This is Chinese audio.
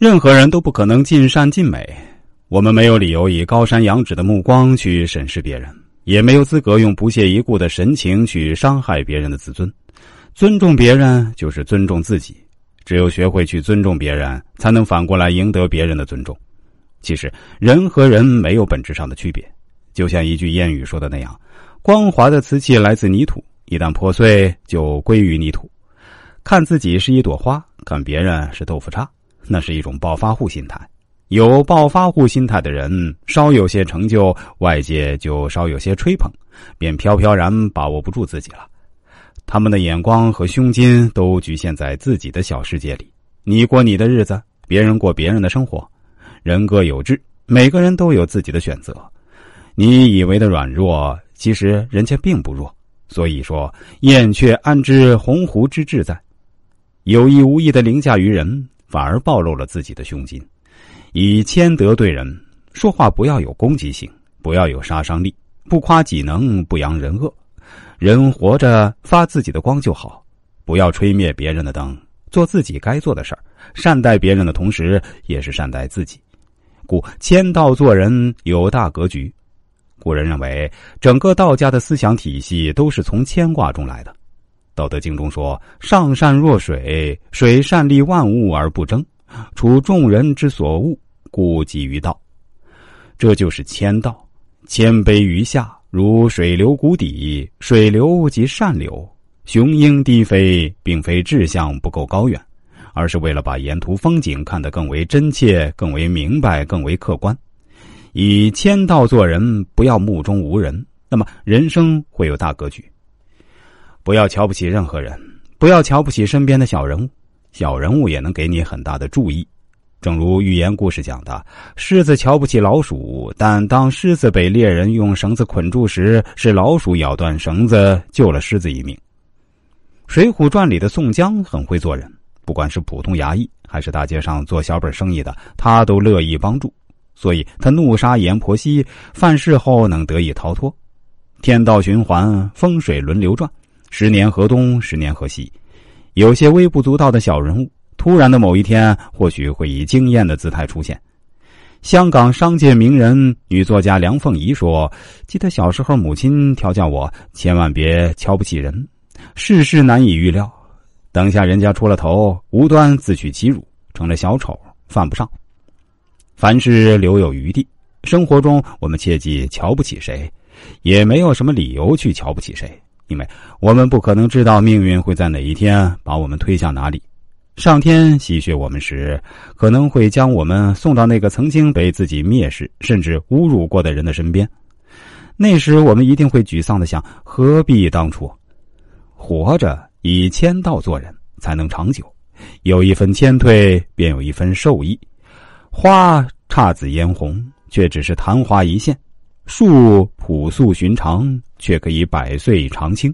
任何人都不可能尽善尽美。我们没有理由以高山仰止的目光去审视别人，也没有资格用不屑一顾的神情去伤害别人的自尊。尊重别人就是尊重自己。只有学会去尊重别人，才能反过来赢得别人的尊重。其实，人和人没有本质上的区别。就像一句谚语说的那样：“光滑的瓷器来自泥土，一旦破碎就归于泥土。”看自己是一朵花，看别人是豆腐渣，那是一种暴发户心态。有暴发户心态的人，稍有些成就，外界就稍有些吹捧，便飘飘然把握不住自己了。他们的眼光和胸襟都局限在自己的小世界里，你过你的日子，别人过别人的生活，人各有志，每个人都有自己的选择。你以为的软弱，其实人家并不弱。所以说，燕雀安知鸿鹄之志在？有意无意的凌驾于人，反而暴露了自己的胸襟。以谦德对人，说话不要有攻击性，不要有杀伤力，不夸己能，不扬人恶。人活着发自己的光就好，不要吹灭别人的灯，做自己该做的事儿，善待别人的同时，也是善待自己。故谦道做人有大格局。古人认为，整个道家的思想体系都是从牵挂中来的。《道德经》中说：“上善若水，水善利万物而不争，处众人之所恶，故几于道。”这就是谦道，谦卑于下。如水流谷底，水流即善流。雄鹰低飞，并非志向不够高远，而是为了把沿途风景看得更为真切、更为明白、更为客观。以谦道做人，不要目中无人，那么人生会有大格局。不要瞧不起任何人，不要瞧不起身边的小人物，小人物也能给你很大的注意。正如寓言故事讲的，狮子瞧不起老鼠，但当狮子被猎人用绳子捆住时，是老鼠咬断绳子救了狮子一命。《水浒传》里的宋江很会做人，不管是普通衙役，还是大街上做小本生意的，他都乐意帮助，所以他怒杀阎婆惜，犯事后能得以逃脱。天道循环，风水轮流转，十年河东，十年河西，有些微不足道的小人物。突然的某一天，或许会以惊艳的姿态出现。香港商界名人、女作家梁凤仪说：“记得小时候，母亲调教我，千万别瞧不起人，世事难以预料。等下人家出了头，无端自取其辱，成了小丑，犯不上。凡事留有余地。生活中，我们切记瞧不起谁，也没有什么理由去瞧不起谁，因为我们不可能知道命运会在哪一天把我们推向哪里。”上天吸血我们时，可能会将我们送到那个曾经被自己蔑视甚至侮辱过的人的身边。那时，我们一定会沮丧的想：何必当初？活着以谦道做人，才能长久。有一分谦退，便有一分受益。花姹紫嫣红，却只是昙花一现；树朴素寻常，却可以百岁长青。